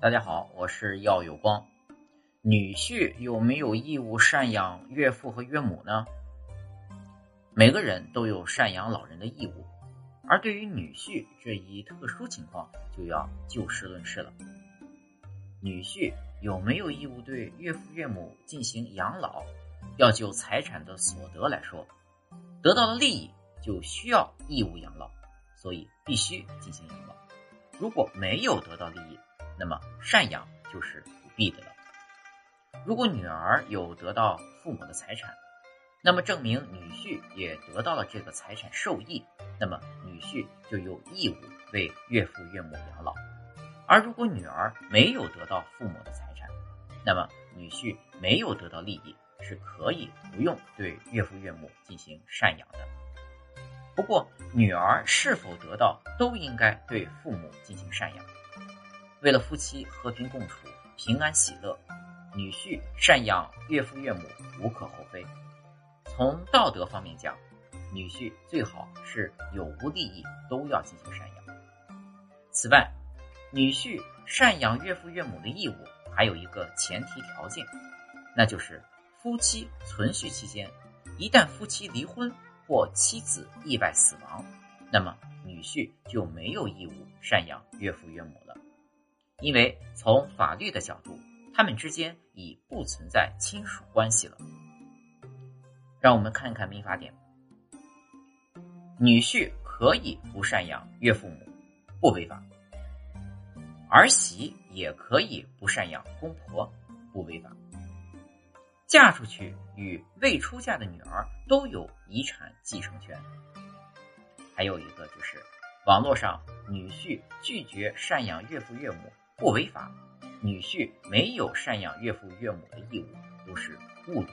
大家好，我是耀有光。女婿有没有义务赡养岳父和岳母呢？每个人都有赡养老人的义务，而对于女婿这一特殊情况，就要就事论事了。女婿有没有义务对岳父岳母进行养老？要就财产的所得来说，得到了利益就需要义务养老，所以必须进行养老。如果没有得到利益，那么赡养就是不必的了。如果女儿有得到父母的财产，那么证明女婿也得到了这个财产受益，那么女婿就有义务为岳父岳母养老。而如果女儿没有得到父母的财产，那么女婿没有得到利益，是可以不用对岳父岳母进行赡养的。不过，女儿是否得到，都应该对父母进行赡养。为了夫妻和平共处、平安喜乐，女婿赡养岳父岳母无可厚非。从道德方面讲，女婿最好是有无利益都要进行赡养。此外，女婿赡养岳父岳母的义务还有一个前提条件，那就是夫妻存续期间，一旦夫妻离婚或妻子意外死亡，那么女婿就没有义务赡养岳父岳母了。因为从法律的角度，他们之间已不存在亲属关系了。让我们看一看民法典：女婿可以不赡养岳父母，不违法；儿媳也可以不赡养公婆，不违法。嫁出去与未出嫁的女儿都有遗产继承权。还有一个就是，网络上女婿拒绝赡养岳父岳母。不违法，女婿没有赡养岳父岳母的义务，都是误读。